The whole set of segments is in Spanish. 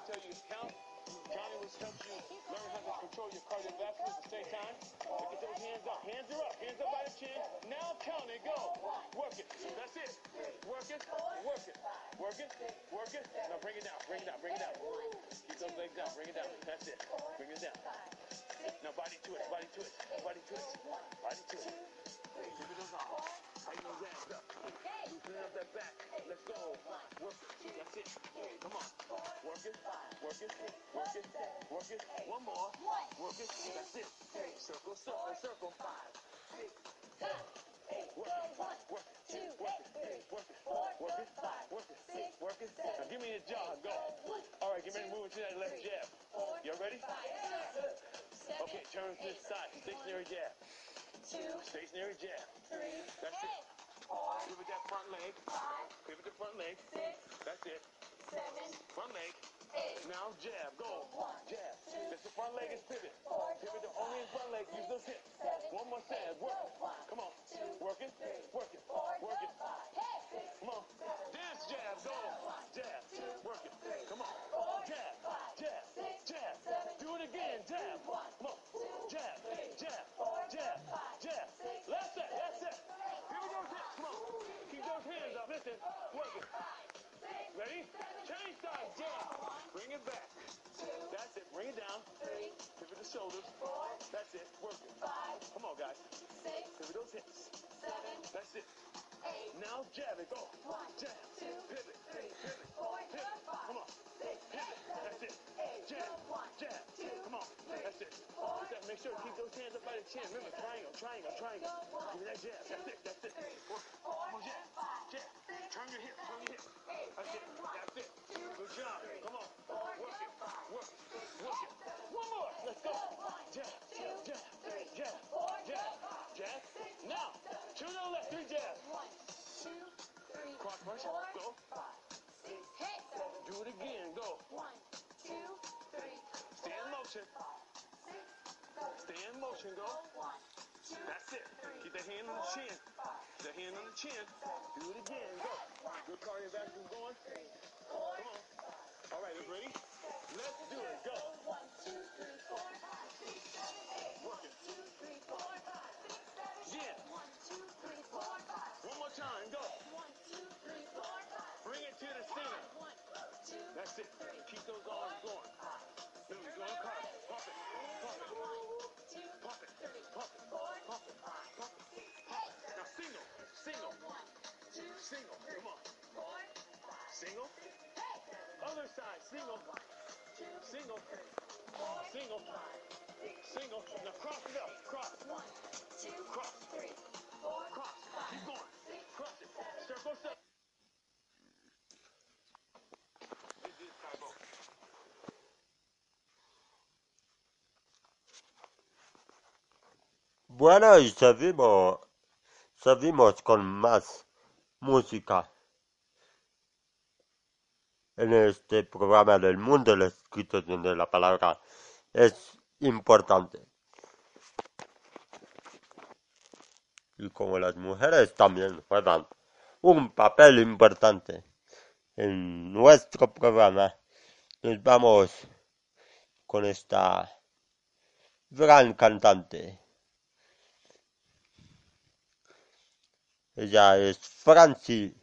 will tell you to count. Johnny will help you learn how to control your cardiovascular at the same time. Get those hands up. Hands are up. Hands up by the chin. Now count it. Go. Work it. That's it. Work it. Work it. Work it. Work it. Now bring it down. Bring it down. Bring it down. Keep those legs down. Bring it down. That's it. Bring it down. Now body to it. Body to it. Body to it. Body to it. Give it those arms. Tighten those abs up. Loosen up that back. Let's go. Work it. That's it. Come on work it, work it, one more, work it, that's it, three, circle, circle, circle, five, six, seven, eight, work it. Now give me your job, go. All right, get ready to move into that left jab. Y'all ready? Okay, turn to this side, stationary jab. Two, stationary jab. Three, that's it. Pivot that front leg. Five, pivot the front leg. Six, that's it. Seven, front leg. Now jab. Go. Jab. That's the front leg is pivot. Pivot the only front leg. Use those hips. One more time. Work. Come on. Work it. Work it. Work Bring it down. Pivot the shoulders. Four. That's it. Work it. Come on, guys. Six. Pivot those hips. Seven. That's it. Eight. Now jab it. Go. One. Jab. Pivot. Three. Pivot. Four. Pivot. Five. Come on. Six. Pivot. Seven, That's it. Eight. Jab. Jab. Come on. That's it. Get that. Make sure to keep those hands up by the chin. Remember, triangle, triangle, triangle. Give me that jab. That's it. That's it. Work. Come on, jab. Jab. Turn your hip. Turn your hip. That's it. That's it. Good job. Come on. Work it. Work. it. Work it. One more. Let's go. Jab. Jab. Jab. Jab. Jab. Now. To the left. Three jabs. Cross punch. Go. Hit. Do it again. Go. Stay in motion. Stay in motion. Go. That's it. Keep the hand on the chin. The hand on the chin. Do it again. Go. Good cardiovascular going. Come on. All right, ready? Let's do it. Go. One, two, three, four, five, six, seven, eight. Yeah. One, two, three, four, five. One more time. Go. One, two, three, four, five. Bring it to the center. One, two, That's it. Keep those arms going. Single. Single. Come on. Single. Other side. Single. Single. Single. Single. Now cross it up. Cross. Cross. Cross. Keep going. Cross it. Circle, circle. This is y seguimos, seguimos con más música en este programa del mundo del escrito donde la palabra es importante. Y como las mujeres también juegan un papel importante en nuestro programa, nos vamos con esta gran cantante. Ella es Franci.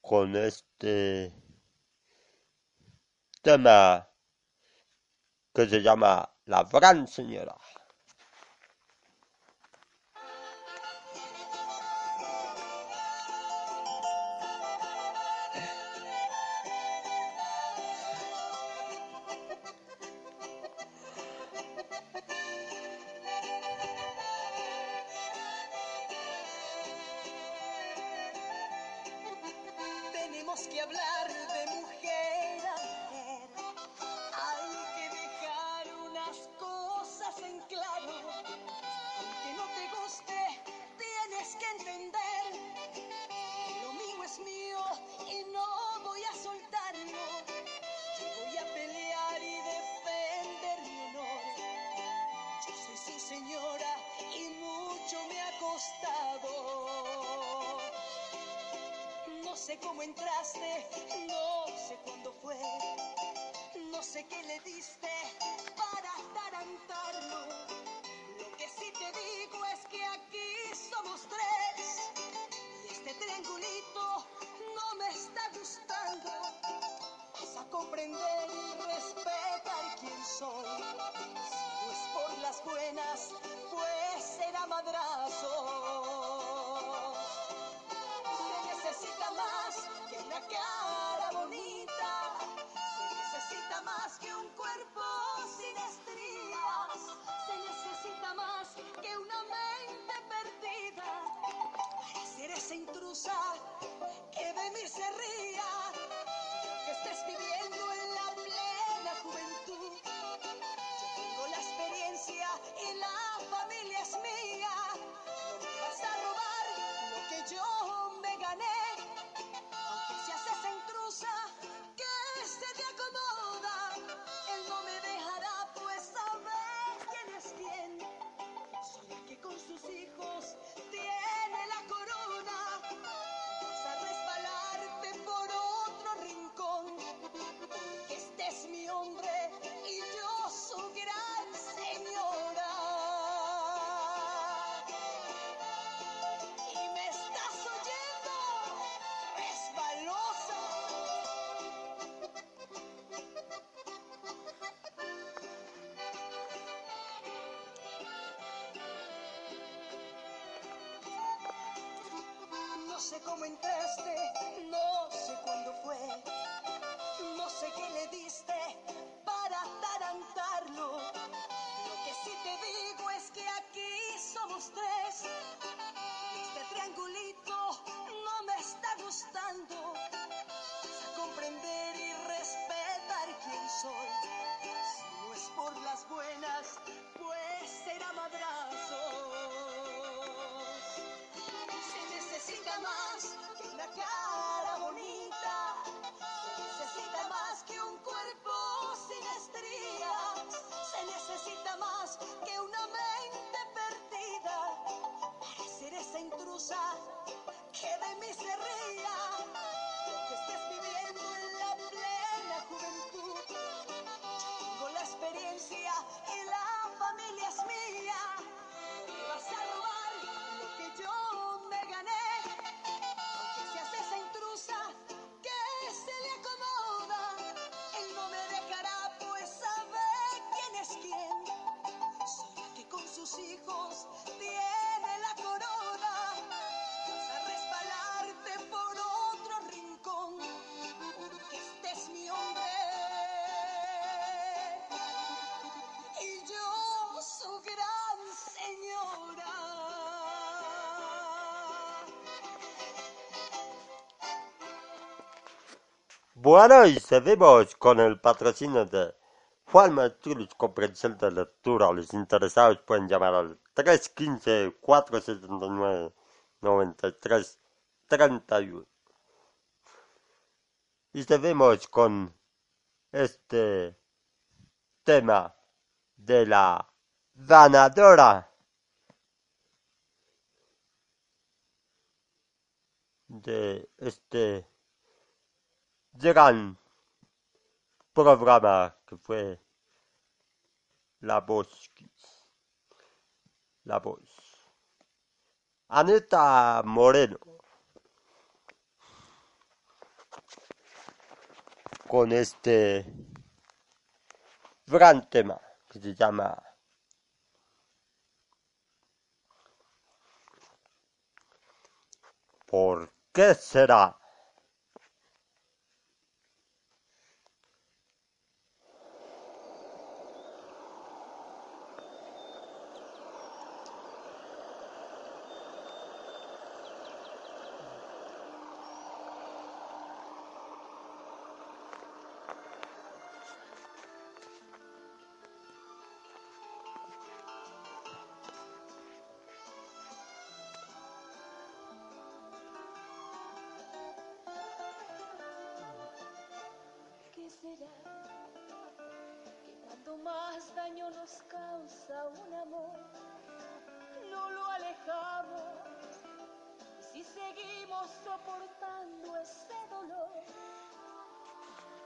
Con este tema que se llama La Gran Señora. Que hablar No sé cómo entraste, no sé cuándo fue, no sé qué le diste para tarantarlo. Lo que sí te digo es que aquí somos tres y este triangulito no me está gustando. Vas a comprender y respetar quién soy. Si no es por las buenas, pues será madrazo. se necesita más que un cuerpo sin estrías, se necesita más que una mente perdida. Si eres intrusa, que ven se comentaste Bueno, y seguimos con el patrocinio de Juan Churros Comprensión de Lectura. Los interesados pueden llamar al 315-479-9331. Y seguimos con este tema de la ganadora de este gran programa que fue La Voz. La Voz. Aneta Moreno. Con este gran tema que se llama ¿Por qué será? será que cuanto más daño nos causa un amor, no lo alejamos. Y si seguimos soportando ese dolor,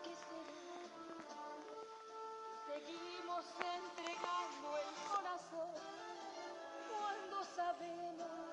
¿qué será? Seguimos entregando el corazón cuando sabemos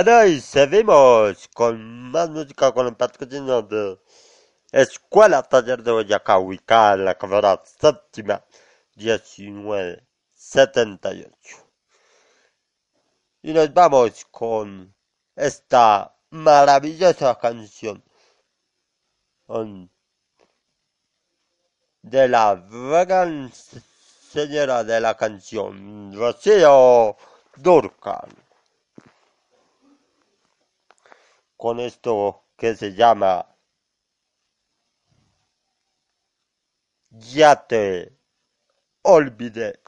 Y seguimos con más música con el patrocinio de Escuela Taller de Boyacá, ubicada en la carrera séptima 1978. Y nos vamos con esta maravillosa canción um, de la gran señora de la canción, Rocío Durcal. Con esto que se llama Ya te olvidé.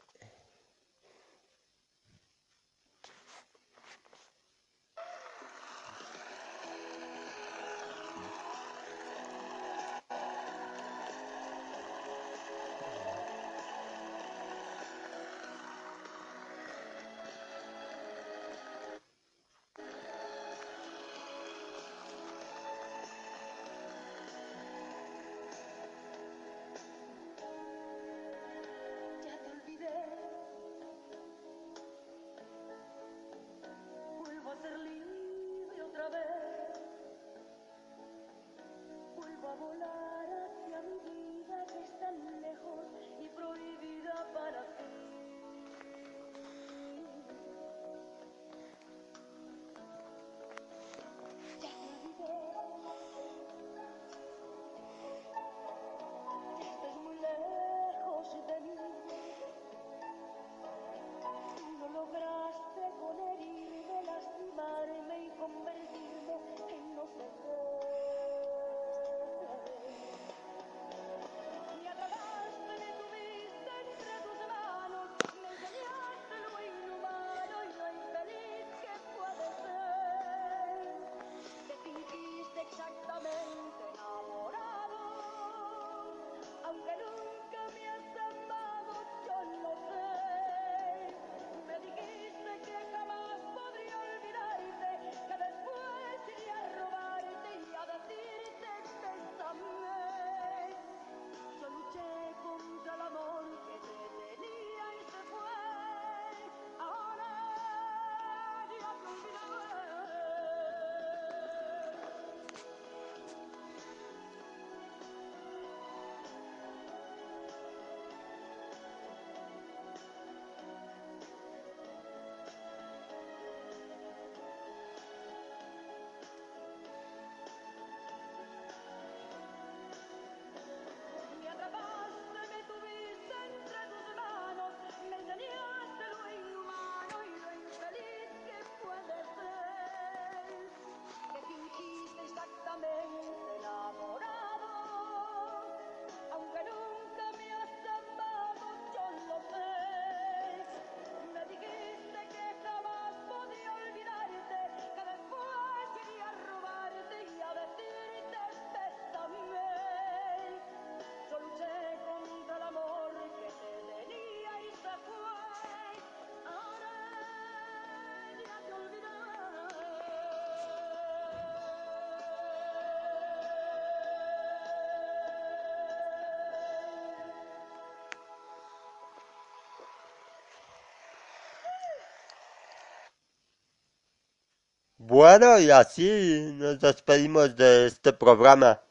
Bueno, y así nos despedimos de este programa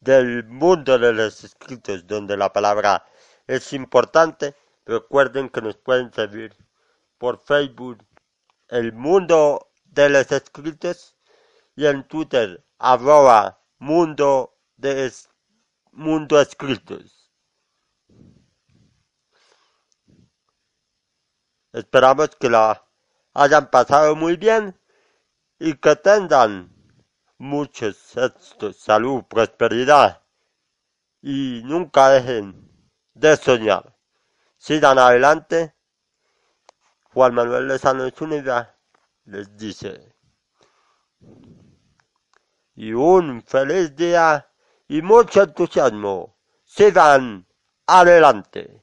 del mundo de los escritos, donde la palabra es importante. Recuerden que nos pueden seguir por Facebook, el mundo de los escritos, y en Twitter, arroba mundo de mundo escritos. Esperamos que la hayan pasado muy bien y que tengan muchos éxitos, salud, prosperidad y nunca dejen de soñar. Sigan adelante. Juan Manuel Lezano Zúñiga les dice. Y un feliz día y mucho entusiasmo. Sigan adelante.